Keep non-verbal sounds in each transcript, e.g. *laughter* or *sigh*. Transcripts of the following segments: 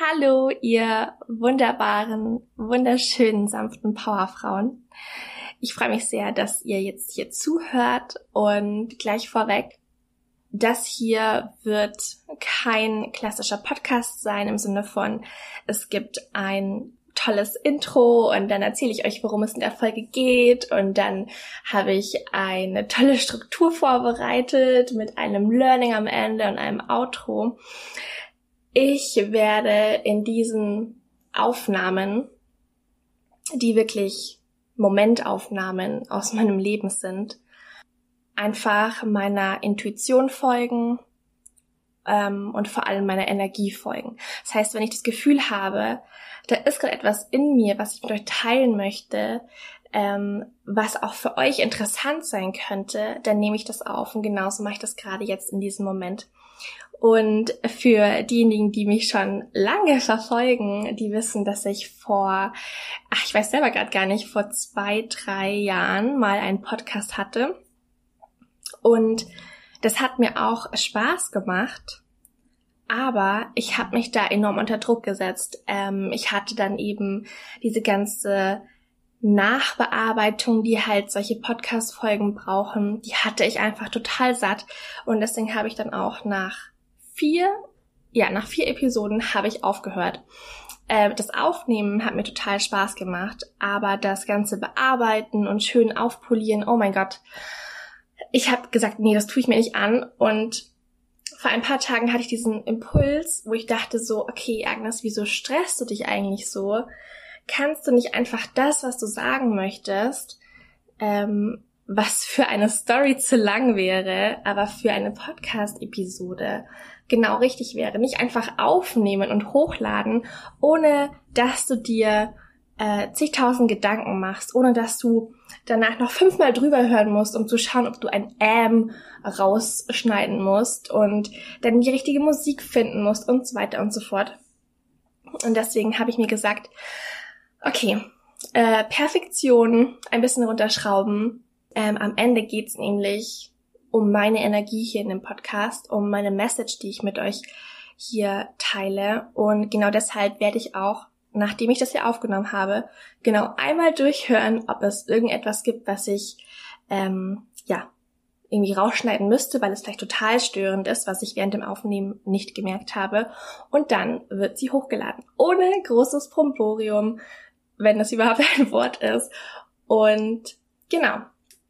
Hallo, ihr wunderbaren, wunderschönen, sanften Powerfrauen. Ich freue mich sehr, dass ihr jetzt hier zuhört und gleich vorweg, das hier wird kein klassischer Podcast sein im Sinne von, es gibt ein tolles Intro und dann erzähle ich euch, worum es in der Folge geht und dann habe ich eine tolle Struktur vorbereitet mit einem Learning am Ende und einem Outro. Ich werde in diesen Aufnahmen, die wirklich Momentaufnahmen aus *laughs* meinem Leben sind, einfach meiner Intuition folgen ähm, und vor allem meiner Energie folgen. Das heißt, wenn ich das Gefühl habe, da ist gerade etwas in mir, was ich mit euch teilen möchte, ähm, was auch für euch interessant sein könnte, dann nehme ich das auf und genauso mache ich das gerade jetzt in diesem Moment. Und für diejenigen, die mich schon lange verfolgen, die wissen, dass ich vor, ach, ich weiß selber gerade gar nicht, vor zwei, drei Jahren mal einen Podcast hatte. Und das hat mir auch Spaß gemacht. Aber ich habe mich da enorm unter Druck gesetzt. Ähm, ich hatte dann eben diese ganze Nachbearbeitung, die halt solche Podcast-Folgen brauchen, die hatte ich einfach total satt. Und deswegen habe ich dann auch nach vier, ja, nach vier Episoden habe ich aufgehört. Äh, das Aufnehmen hat mir total Spaß gemacht, aber das ganze Bearbeiten und schön aufpolieren, oh mein Gott. Ich habe gesagt, nee, das tue ich mir nicht an und vor ein paar Tagen hatte ich diesen Impuls, wo ich dachte so, okay, Agnes, wieso stresst du dich eigentlich so? Kannst du nicht einfach das, was du sagen möchtest, ähm, was für eine Story zu lang wäre, aber für eine Podcast-Episode genau richtig wäre. Nicht einfach aufnehmen und hochladen, ohne dass du dir äh, zigtausend Gedanken machst, ohne dass du danach noch fünfmal drüber hören musst, um zu schauen, ob du ein Ähm rausschneiden musst und dann die richtige Musik finden musst und so weiter und so fort. Und deswegen habe ich mir gesagt, okay, äh, Perfektion ein bisschen runterschrauben. Ähm, am Ende geht's nämlich um meine Energie hier in dem Podcast, um meine Message, die ich mit euch hier teile. Und genau deshalb werde ich auch, nachdem ich das hier aufgenommen habe, genau einmal durchhören, ob es irgendetwas gibt, was ich ähm, ja irgendwie rausschneiden müsste, weil es vielleicht total störend ist, was ich während dem Aufnehmen nicht gemerkt habe. Und dann wird sie hochgeladen. Ohne großes Promporium, wenn das überhaupt *laughs* ein Wort ist. Und genau,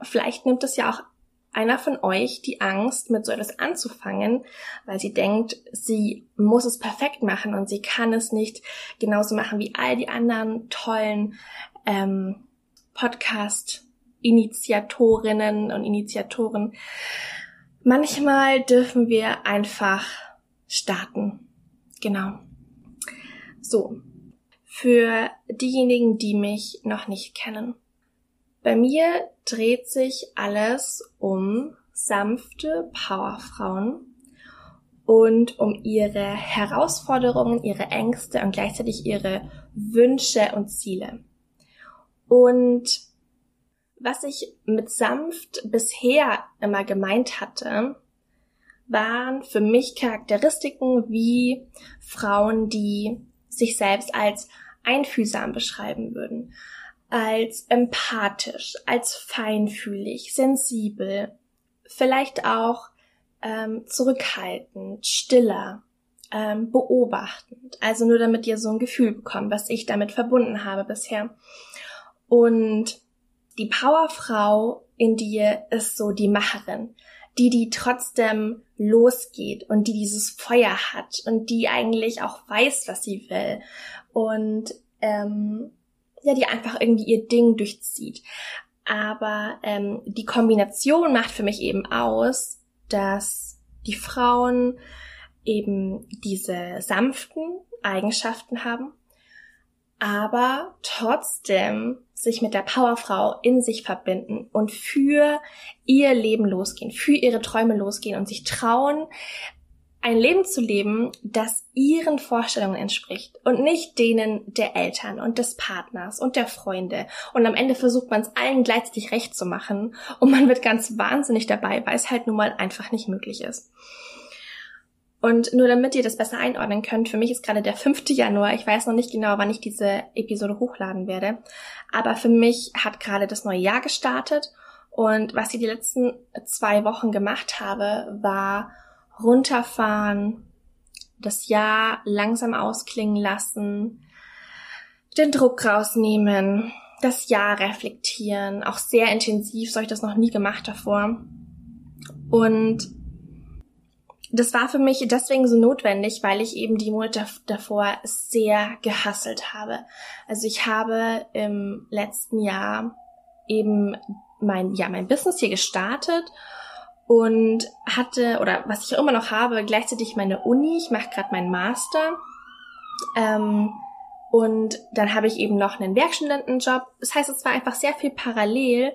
vielleicht nimmt es ja auch einer von euch die Angst, mit so etwas anzufangen, weil sie denkt, sie muss es perfekt machen und sie kann es nicht genauso machen wie all die anderen tollen ähm, Podcast-Initiatorinnen und Initiatoren. Manchmal dürfen wir einfach starten. Genau. So. Für diejenigen, die mich noch nicht kennen. Bei mir dreht sich alles um sanfte Powerfrauen und um ihre Herausforderungen, ihre Ängste und gleichzeitig ihre Wünsche und Ziele. Und was ich mit sanft bisher immer gemeint hatte, waren für mich Charakteristiken wie Frauen, die sich selbst als einfühlsam beschreiben würden als empathisch, als feinfühlig, sensibel, vielleicht auch ähm, zurückhaltend, stiller, ähm, beobachtend. Also nur damit ihr so ein Gefühl bekommt, was ich damit verbunden habe bisher. Und die Powerfrau in dir ist so die Macherin, die, die trotzdem losgeht und die dieses Feuer hat und die eigentlich auch weiß, was sie will und ähm, ja, die einfach irgendwie ihr Ding durchzieht. Aber ähm, die Kombination macht für mich eben aus, dass die Frauen eben diese sanften Eigenschaften haben, aber trotzdem sich mit der Powerfrau in sich verbinden und für ihr Leben losgehen, für ihre Träume losgehen und sich trauen, ein Leben zu leben, das ihren Vorstellungen entspricht und nicht denen der Eltern und des Partners und der Freunde. Und am Ende versucht man es allen gleichzeitig recht zu machen und man wird ganz wahnsinnig dabei, weil es halt nun mal einfach nicht möglich ist. Und nur damit ihr das besser einordnen könnt, für mich ist gerade der 5. Januar. Ich weiß noch nicht genau, wann ich diese Episode hochladen werde. Aber für mich hat gerade das neue Jahr gestartet. Und was ich die letzten zwei Wochen gemacht habe, war runterfahren, das Jahr langsam ausklingen lassen, den Druck rausnehmen, das Jahr reflektieren, auch sehr intensiv, so ich das noch nie gemacht davor. Und das war für mich deswegen so notwendig, weil ich eben die Monate davor sehr gehasselt habe. Also ich habe im letzten Jahr eben mein, ja, mein Business hier gestartet und hatte, oder was ich auch immer noch habe, gleichzeitig meine Uni. Ich mache gerade meinen Master. Ähm, und dann habe ich eben noch einen Werkstudentenjob. Das heißt, es war einfach sehr viel parallel.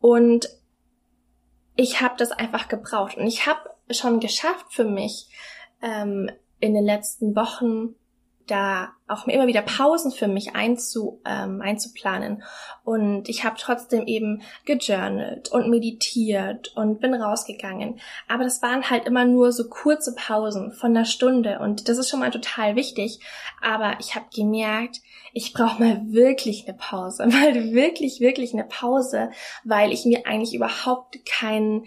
Und ich habe das einfach gebraucht. Und ich habe schon geschafft für mich ähm, in den letzten Wochen da auch immer wieder Pausen für mich einzu, ähm, einzuplanen. Und ich habe trotzdem eben gejournalt und meditiert und bin rausgegangen. Aber das waren halt immer nur so kurze Pausen von einer Stunde. Und das ist schon mal total wichtig. Aber ich habe gemerkt, ich brauche mal wirklich eine Pause. *laughs* Mal wirklich, wirklich eine Pause, weil ich mir eigentlich überhaupt keinen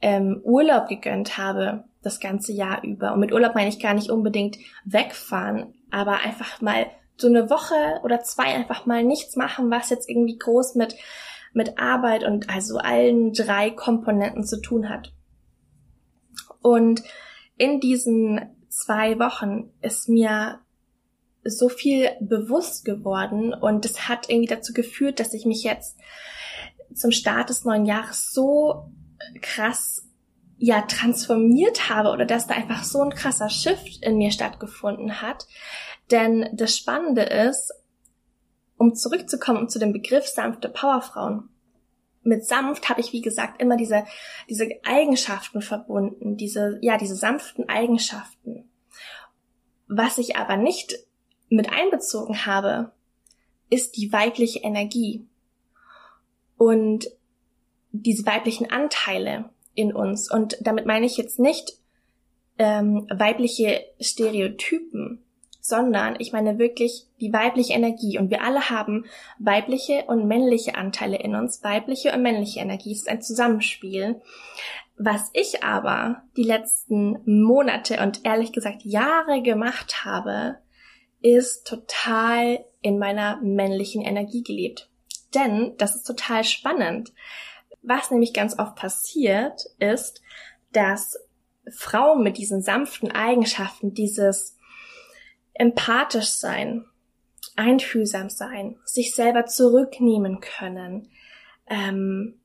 ähm, Urlaub gegönnt habe das ganze Jahr über. Und mit Urlaub meine ich gar nicht unbedingt wegfahren, aber einfach mal so eine Woche oder zwei einfach mal nichts machen, was jetzt irgendwie groß mit, mit Arbeit und also allen drei Komponenten zu tun hat. Und in diesen zwei Wochen ist mir so viel bewusst geworden und es hat irgendwie dazu geführt, dass ich mich jetzt zum Start des neuen Jahres so krass ja transformiert habe oder dass da einfach so ein krasser Shift in mir stattgefunden hat. Denn das Spannende ist, um zurückzukommen zu dem Begriff sanfte Powerfrauen. Mit sanft habe ich, wie gesagt, immer diese, diese Eigenschaften verbunden, diese, ja, diese sanften Eigenschaften. Was ich aber nicht mit einbezogen habe, ist die weibliche Energie. Und diese weiblichen Anteile in uns. Und damit meine ich jetzt nicht ähm, weibliche Stereotypen, sondern ich meine wirklich die weibliche Energie. Und wir alle haben weibliche und männliche Anteile in uns. Weibliche und männliche Energie ist ein Zusammenspiel. Was ich aber die letzten Monate und ehrlich gesagt Jahre gemacht habe, ist total in meiner männlichen Energie gelebt. Denn das ist total spannend. Was nämlich ganz oft passiert, ist, dass Frauen mit diesen sanften Eigenschaften, dieses empathisch sein, einfühlsam sein, sich selber zurücknehmen können, ähm,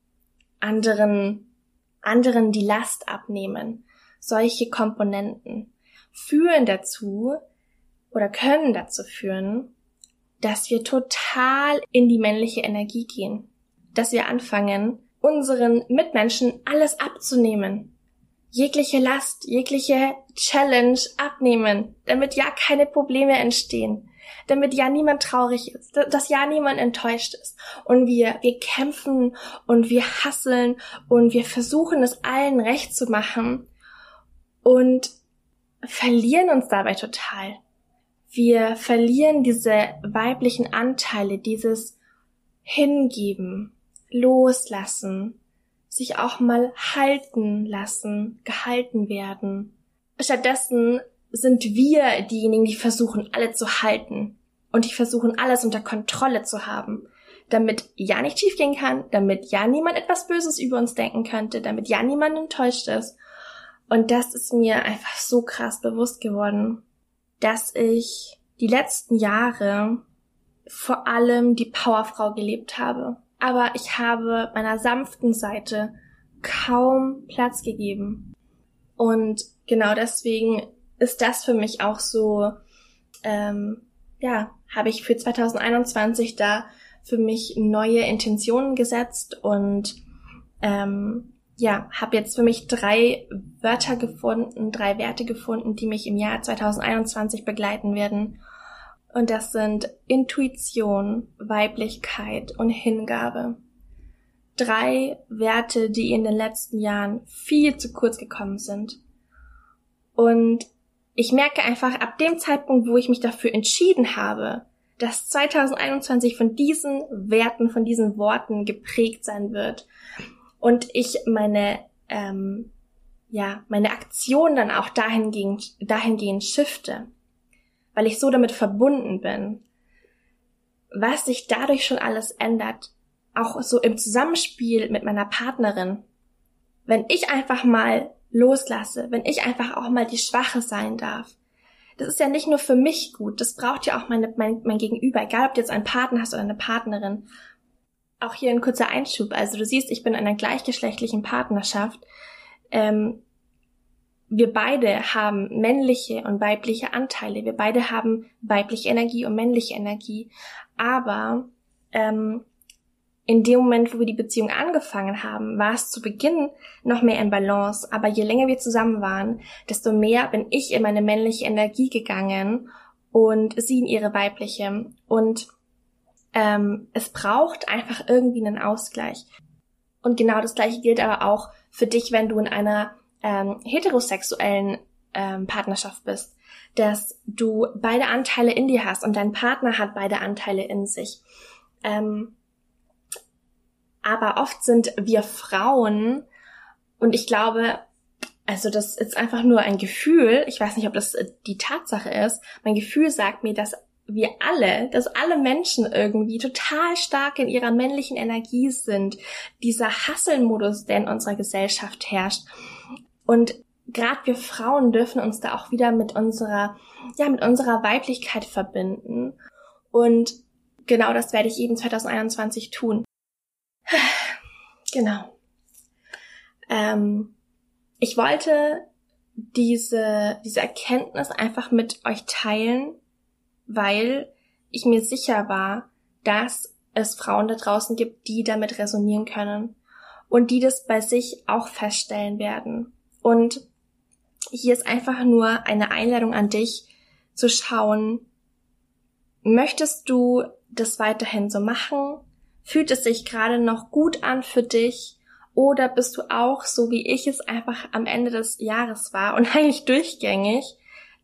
anderen, anderen die Last abnehmen, solche Komponenten führen dazu oder können dazu führen, dass wir total in die männliche Energie gehen, dass wir anfangen, unseren Mitmenschen alles abzunehmen. Jegliche Last, jegliche Challenge abnehmen, damit ja keine Probleme entstehen, damit ja niemand traurig ist, dass ja niemand enttäuscht ist. Und wir, wir kämpfen und wir hasseln und wir versuchen es allen recht zu machen und verlieren uns dabei total. Wir verlieren diese weiblichen Anteile, dieses Hingeben, loslassen, sich auch mal halten lassen, gehalten werden. Stattdessen sind wir diejenigen, die versuchen, alle zu halten und die versuchen, alles unter Kontrolle zu haben, damit ja nicht schiefgehen kann, damit ja niemand etwas Böses über uns denken könnte, damit ja niemand enttäuscht ist. Und das ist mir einfach so krass bewusst geworden, dass ich die letzten Jahre vor allem die Powerfrau gelebt habe aber ich habe meiner sanften Seite kaum Platz gegeben. Und genau deswegen ist das für mich auch so, ähm, ja, habe ich für 2021 da für mich neue Intentionen gesetzt und ähm, ja, habe jetzt für mich drei Wörter gefunden, drei Werte gefunden, die mich im Jahr 2021 begleiten werden. Und das sind Intuition, Weiblichkeit und Hingabe. Drei Werte, die in den letzten Jahren viel zu kurz gekommen sind. Und ich merke einfach ab dem Zeitpunkt, wo ich mich dafür entschieden habe, dass 2021 von diesen Werten, von diesen Worten geprägt sein wird und ich meine ähm, ja meine Aktion dann auch dahingehend dahingehend shifte, weil ich so damit verbunden bin, was sich dadurch schon alles ändert, auch so im Zusammenspiel mit meiner Partnerin. Wenn ich einfach mal loslasse, wenn ich einfach auch mal die Schwache sein darf. Das ist ja nicht nur für mich gut, das braucht ja auch meine, mein, mein Gegenüber, egal ob du jetzt einen Partner hast oder eine Partnerin. Auch hier ein kurzer Einschub. Also du siehst, ich bin in einer gleichgeschlechtlichen Partnerschaft. Ähm, wir beide haben männliche und weibliche Anteile. Wir beide haben weibliche Energie und männliche Energie. Aber ähm, in dem Moment, wo wir die Beziehung angefangen haben, war es zu Beginn noch mehr in Balance, aber je länger wir zusammen waren, desto mehr bin ich in meine männliche Energie gegangen und sie in ihre weibliche. Und ähm, es braucht einfach irgendwie einen Ausgleich. Und genau das gleiche gilt aber auch für dich, wenn du in einer ähm, heterosexuellen ähm, Partnerschaft bist, dass du beide Anteile in dir hast und dein Partner hat beide Anteile in sich. Ähm, aber oft sind wir Frauen, und ich glaube, also das ist einfach nur ein Gefühl, ich weiß nicht, ob das die Tatsache ist, mein Gefühl sagt mir, dass wir alle, dass alle Menschen irgendwie total stark in ihrer männlichen Energie sind. Dieser Hasselmodus, der in unserer Gesellschaft herrscht. Und gerade wir Frauen dürfen uns da auch wieder mit unserer, ja, mit unserer Weiblichkeit verbinden. Und genau das werde ich eben 2021 tun. Genau. Ähm, ich wollte diese, diese Erkenntnis einfach mit euch teilen, weil ich mir sicher war, dass es Frauen da draußen gibt, die damit resonieren können und die das bei sich auch feststellen werden. Und hier ist einfach nur eine Einladung an dich zu schauen, möchtest du das weiterhin so machen? Fühlt es sich gerade noch gut an für dich? Oder bist du auch, so wie ich es einfach am Ende des Jahres war und *laughs* eigentlich durchgängig,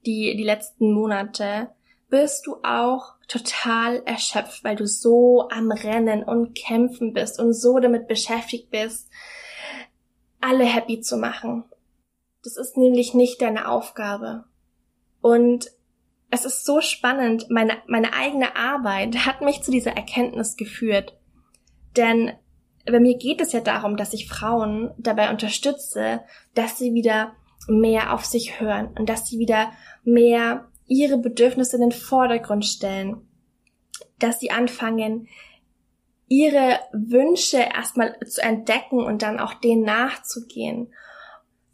die, die letzten Monate, bist du auch total erschöpft, weil du so am Rennen und Kämpfen bist und so damit beschäftigt bist, alle happy zu machen. Das ist nämlich nicht deine Aufgabe. Und es ist so spannend, meine, meine eigene Arbeit *laughs* hat mich zu dieser Erkenntnis geführt. Denn bei mir geht es ja darum, dass ich Frauen dabei unterstütze, dass sie wieder mehr auf sich hören und dass sie wieder mehr ihre Bedürfnisse in den Vordergrund stellen, dass sie anfangen, ihre Wünsche erstmal zu entdecken und dann auch denen nachzugehen.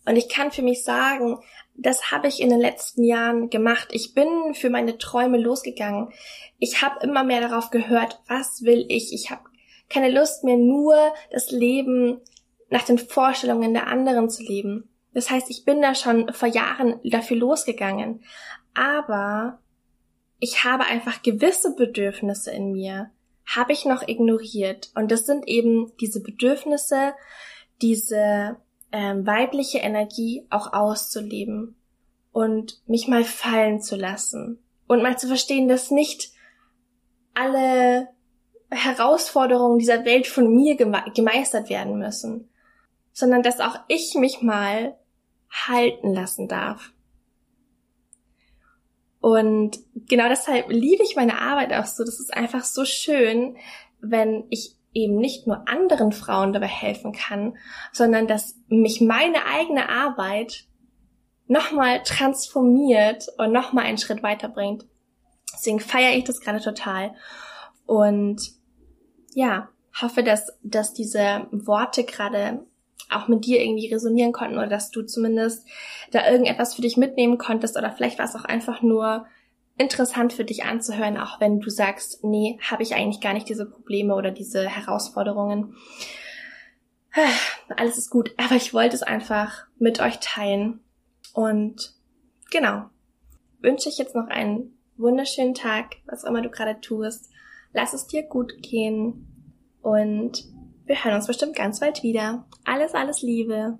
Und ich kann für mich sagen, das habe ich in den letzten Jahren gemacht. Ich bin für meine Träume losgegangen. Ich habe immer mehr darauf gehört, was will ich. Ich habe keine Lust mehr nur das Leben nach den Vorstellungen der anderen zu leben. Das heißt, ich bin da schon vor Jahren dafür losgegangen. Aber ich habe einfach gewisse Bedürfnisse in mir, habe ich noch ignoriert. Und das sind eben diese Bedürfnisse, diese ähm, weibliche Energie auch auszuleben und mich mal fallen zu lassen und mal zu verstehen, dass nicht alle Herausforderungen dieser Welt von mir geme gemeistert werden müssen, sondern dass auch ich mich mal halten lassen darf. Und genau deshalb liebe ich meine Arbeit auch so. Das ist einfach so schön, wenn ich eben nicht nur anderen Frauen dabei helfen kann, sondern dass mich meine eigene Arbeit nochmal transformiert und nochmal einen Schritt weiterbringt. Deswegen feiere ich das gerade total. Und ja, hoffe, dass, dass diese Worte gerade auch mit dir irgendwie resonieren konnten oder dass du zumindest da irgendetwas für dich mitnehmen konntest oder vielleicht war es auch einfach nur interessant für dich anzuhören, auch wenn du sagst, nee, habe ich eigentlich gar nicht diese Probleme oder diese Herausforderungen. *sighs* Alles ist gut, aber ich wollte es einfach mit euch teilen. Und genau, wünsche ich jetzt noch einen wunderschönen Tag, was auch immer du gerade tust lass es dir gut gehen und wir hören uns bestimmt ganz bald wieder. Alles, alles Liebe.